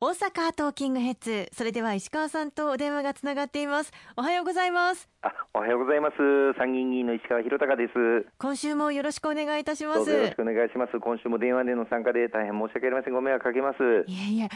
大阪トーキングヘッズ。それでは石川さんとお電話がつながっています。おはようございます。あおはようございます。参議院議員の石川博隆です。今週もよろしくお願いいたします。よろしくお願いします。今週も電話での参加で大変申し訳ありません。ご迷惑かけます。いえいえ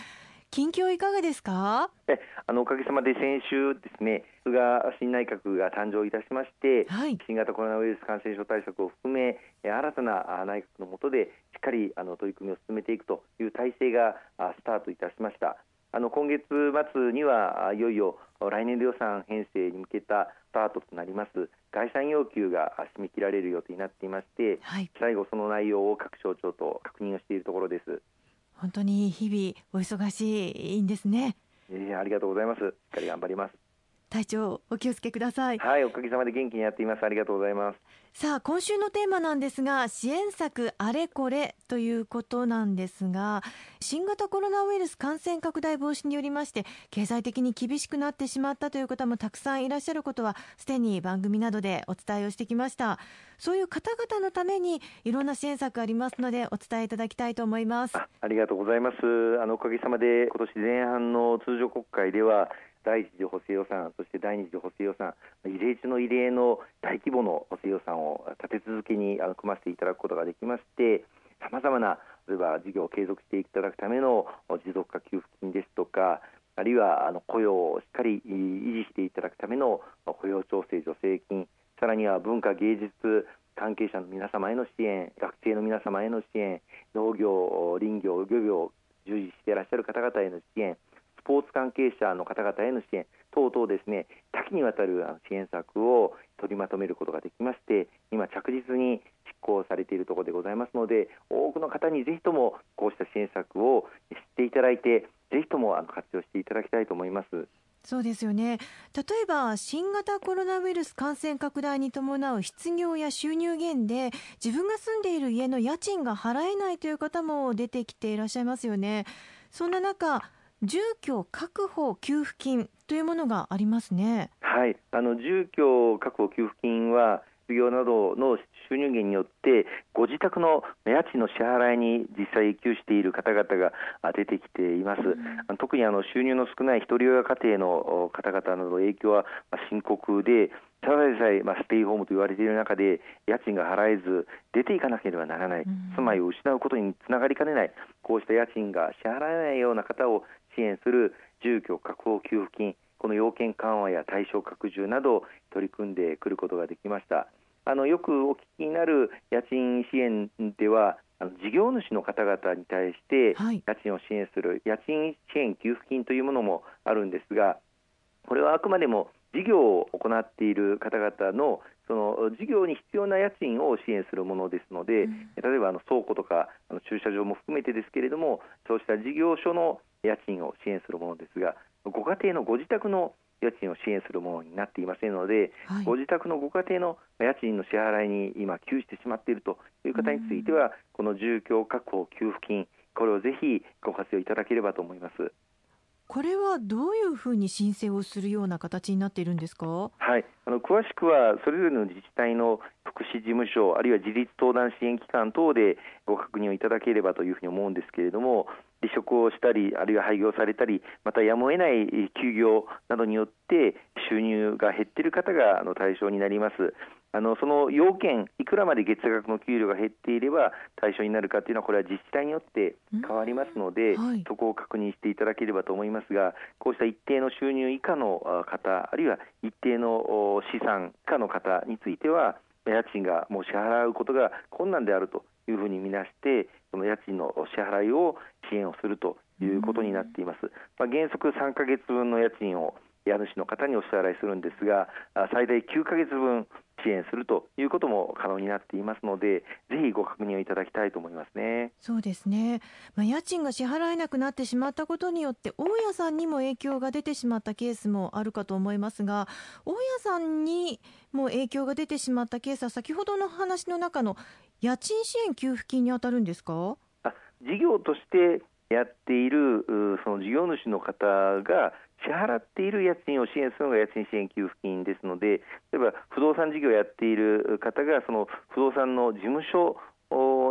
近況いかがですか？えあのおかげさまで先週ですね菅新内閣が誕生いたしまして、はい、新型コロナウイルス感染症対策を含め新たな内閣の下でしっかりあの取り組みを進めていくという体制がスタートいたしました。あの今月末にはいよいよ来年度予算編成に向けたスタートとなります概算要求が締め切られる予定になっていまして、はい、最後その内容を各省庁と確認をしているところです本当に日々お忙しいんですね。えー、ありがとうございます。しっかり頑張ります。体調お気をつけください。はい、おかげさまで元気にやっています。ありがとうございます。さあ今週のテーマなんですが支援策あれこれということなんですが新型コロナウイルス感染拡大防止によりまして経済的に厳しくなってしまったという方もたくさんいらっしゃることはすでに番組などでお伝えをしてきましたそういう方々のためにいろんな支援策ありますのでお伝えいただきたいと思いますありがとうございますあのおかげさまで今年前半の通常国会では第一次補正予算、そして第二次補正予算、異例中の異例の大規模の補正予算を立て続けに組ませていただくことができまして、さまざまな例えば事業を継続していただくための持続化給付金ですとか、あるいはあの雇用をしっかり維持していただくための雇用調整助成金、さらには文化芸術関係者の皆様への支援、学生の皆様への支援、農業、林業、漁業、従事していらっしゃる方々への支援、スポーツ関係者の方々への支援等々ですね多岐にわたる支援策を取りまとめることができまして今着実に執行されているところでございますので多くの方にぜひともこうした支援策を知っていただいてぜひとも活用していただきたいと思います。そうですよね例えば新型コロナウイルス感染拡大に伴う失業や収入減で自分が住んでいる家の家賃が払えないという方も出てきていらっしゃいますよね。そんな中住居確保給付金というものがありますね。はい、あの住居確保給付金は失業などの収入源によってご自宅の家賃の支払いに実際永久している方々が出てきています、うん、特にあの収入の少ない一人親家庭の方々など影響は深刻でただでさえ、まあ、ステイホームと言われている中で家賃が払えず出ていかなければならない、うん、住まいを失うことにつながりかねない。こうした家賃が支払えないような方を支援する住居確保給付金この要件緩和や対象拡充など取り組んでくることができました。あのよくお聞きになる家賃支援ではあの事業主の方々に対して家賃を支援する家賃支援給付金というものもあるんですがこれはあくまでも事業を行っている方々のその事業に必要な家賃を支援するものですので、うん、例えばあの倉庫とかあの駐車場も含めてですけれどもそうした事業所の家賃を支援するものですがご家庭のご自宅の家賃を支援するものになっていませんので、はい、ご自宅のご家庭の家賃の支払いに今、窮してしまっているという方については、この住居確保給付金、これをぜひご活用いただければと思います。これはどういうふうに申請をするような形になっているんですか？はい、あの詳しくはそれぞれの自治体の福祉事務所あるいは自立相談支援機関等でご確認をいただければというふうに思うんですけれども、離職をしたりあるいは廃業されたりまたやむを得ない休業などによって収入が減っている方があの対象になります。あのその要件、いくらまで月額の給料が減っていれば対象になるかというのは、これは自治体によって変わりますので、はい、そこを確認していただければと思いますが、こうした一定の収入以下の方、あるいは一定の資産以下の方については、家賃がもう支払うことが困難であるというふうに見なして、その家賃の支払いを支援をするということになっています。まあ、原則3ヶ月分の家賃を家主の方にお支払いするんですが、最大9か月分支援するということも可能になっていますので、ぜひご確認をいただきたいと思いますね。そうですね。まあ、家賃が支払えなくなってしまったことによって、大家さんにも影響が出てしまったケースもあるかと思いますが、大家さんにも影響が出てしまったケースは、先ほどの話の中の家賃支援給付金に当たるんですか？あ事業としてやっているその事業主の方が支払っている家賃を支援するのが家賃支援給付金ですので例えば不動産事業をやっている方がその不動産の事務所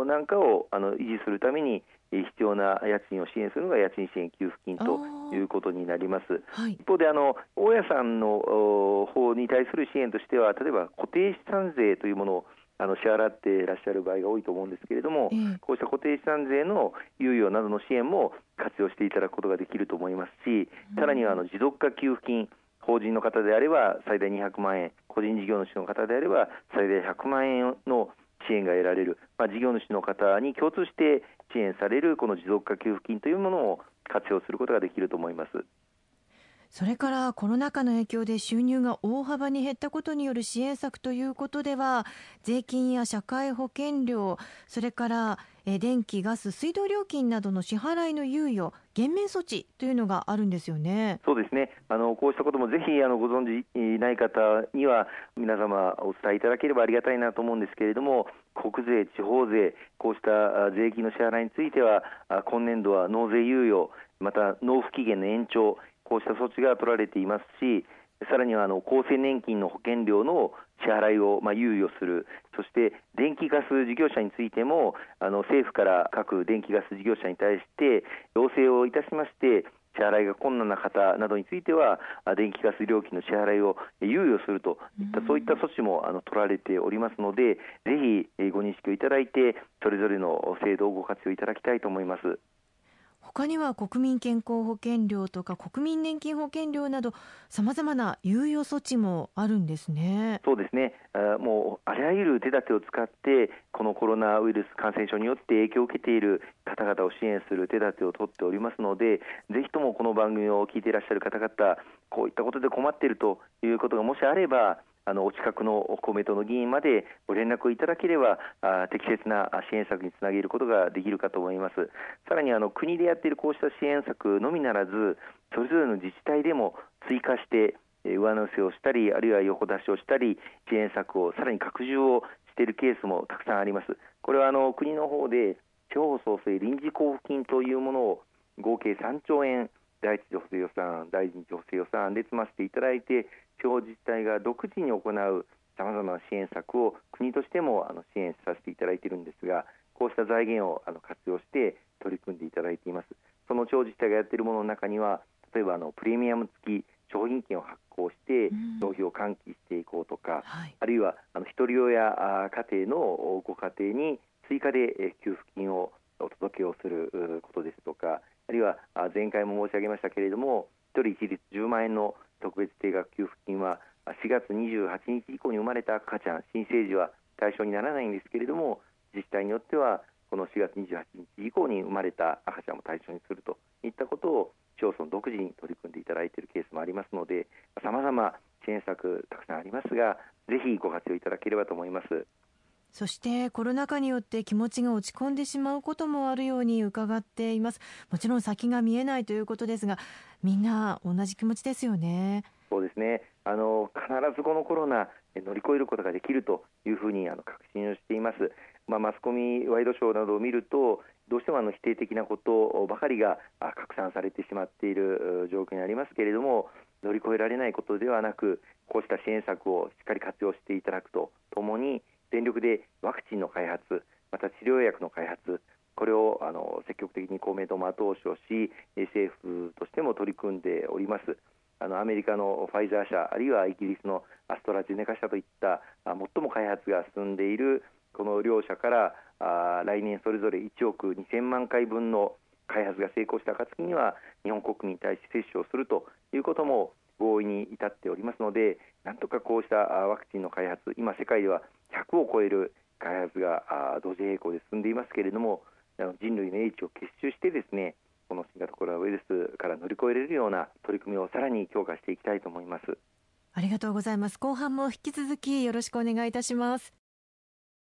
なんかをあの維持するために必要な家賃を支援するのが家賃支援給付金ということになります。はい、一方であの大家さんの方に対する支援としては例えば固定資産税というものをあの支払っていらっしゃる場合が多いと思うんですけれども、えー、こうした固定資産税の猶予などの支援も活用していただくことができると思いますし、さらにはあの持続化給付金、法人の方であれば最大200万円、個人事業主の方であれば最大100万円の支援が得られる、まあ、事業主の方に共通して支援されるこの持続化給付金というものを活用することができると思います。それからコロナ禍の影響で収入が大幅に減ったことによる支援策ということでは税金や社会保険料それから電気、ガス、水道料金などの支払いの猶予、減免措置というのがあるんですよね。そうですね。あのこうしたこともぜひあのご存じない方には皆様お伝えいただければありがたいなと思うんですけれども国税、地方税こうした税金の支払いについては今年度は納税猶予また納付期限の延長こうした措置が取られていますし、さらにはあの厚生年金の保険料の支払いをまあ猶予する、そして電気ガス事業者についても、あの政府から各電気ガス事業者に対して要請をいたしまして、支払いが困難な方などについては、電気ガス料金の支払いを猶予するといった、そういった措置もあの取られておりますので、ぜひご認識をいただいて、それぞれの制度をご活用いただきたいと思います。他には国民健康保険料とか国民年金保険料などさまざまな猶予措置もあるんですね。そうですねもうあらゆる手立てを使ってこのコロナウイルス感染症によって影響を受けている方々を支援する手立てを取っておりますのでぜひともこの番組を聞いていらっしゃる方々こういったことで困っているということがもしあればあのお近くの公明党の議員までご連絡をいただければあ適切な支援策につなげることができるかと思います。さらにあの国でやっているこうした支援策のみならずそれぞれの自治体でも追加して上乗せをしたりあるいは横出しをしたり支援策をさらに拡充をしているケースもたくさんあります。これはあの国の方で地方創生臨時交付金というものを合計3兆円第一次補正予算、第二次補正予算で積ませていただいて、地方自治体が独自に行うさまざまな支援策を国としてもあの支援させていただいているんですが、こうした財源をあの活用して取り組んでいただいています。その地方自治体がやっているものの中には、例えばあのプレミアム付き商品券を発行して消費を喚起していこうとか、はい、あるいはあの一人親家庭のご家庭に追加で給付金をお届けをすることですとか、あるいは前回も申し上げましたけれども、1人一律10万円の特別定額給付金は4月28日以降に生まれた赤ちゃん、新生児は対象にならないんですけれども、自治体によってはこの4月28日以降に生まれた赤ちゃんも対象にするといったことを市町村独自に取り組んでいただいているケースもありますので、さまざま支援策たくさんありますが、ぜひご活用いただければと思います。そしてコロナ禍によって気持ちが落ち込んでしまうこともあるように伺っています。もちろん先が見えないということですがみんな同じ気持ちですよね。そうですね。あの必ずこのコロナ乗り越えることができるというふうにあの確信をしています、まあ、マスコミワイドショーなどを見るとどうしてもあの否定的なことばかりが拡散されてしまっている状況にありますけれども乗り越えられないことではなくこうした支援策をしっかり活用していただくとともに全力でワクチンの開発また治療薬の開発これをあの積極的に公明党も後押しをし政府としても取り組んでおります。あのアメリカのファイザー社あるいはイギリスのアストラゼネカ社といった最も開発が進んでいるこの両社からあ来年それぞれ1億2000万回分の開発が成功した暁には日本国民に対して接種をするということも合意に至っておりますのでなんとかこうしたワクチンの開発今世界では100を超える開発が同時並行で進んでいますけれども人類の英知を結集してですねこの新型コロナウイルスから乗り越えれるような取り組みをさらに強化していきたいと思います。ありがとうございます。後半も引き続きよろしくお願いいたします。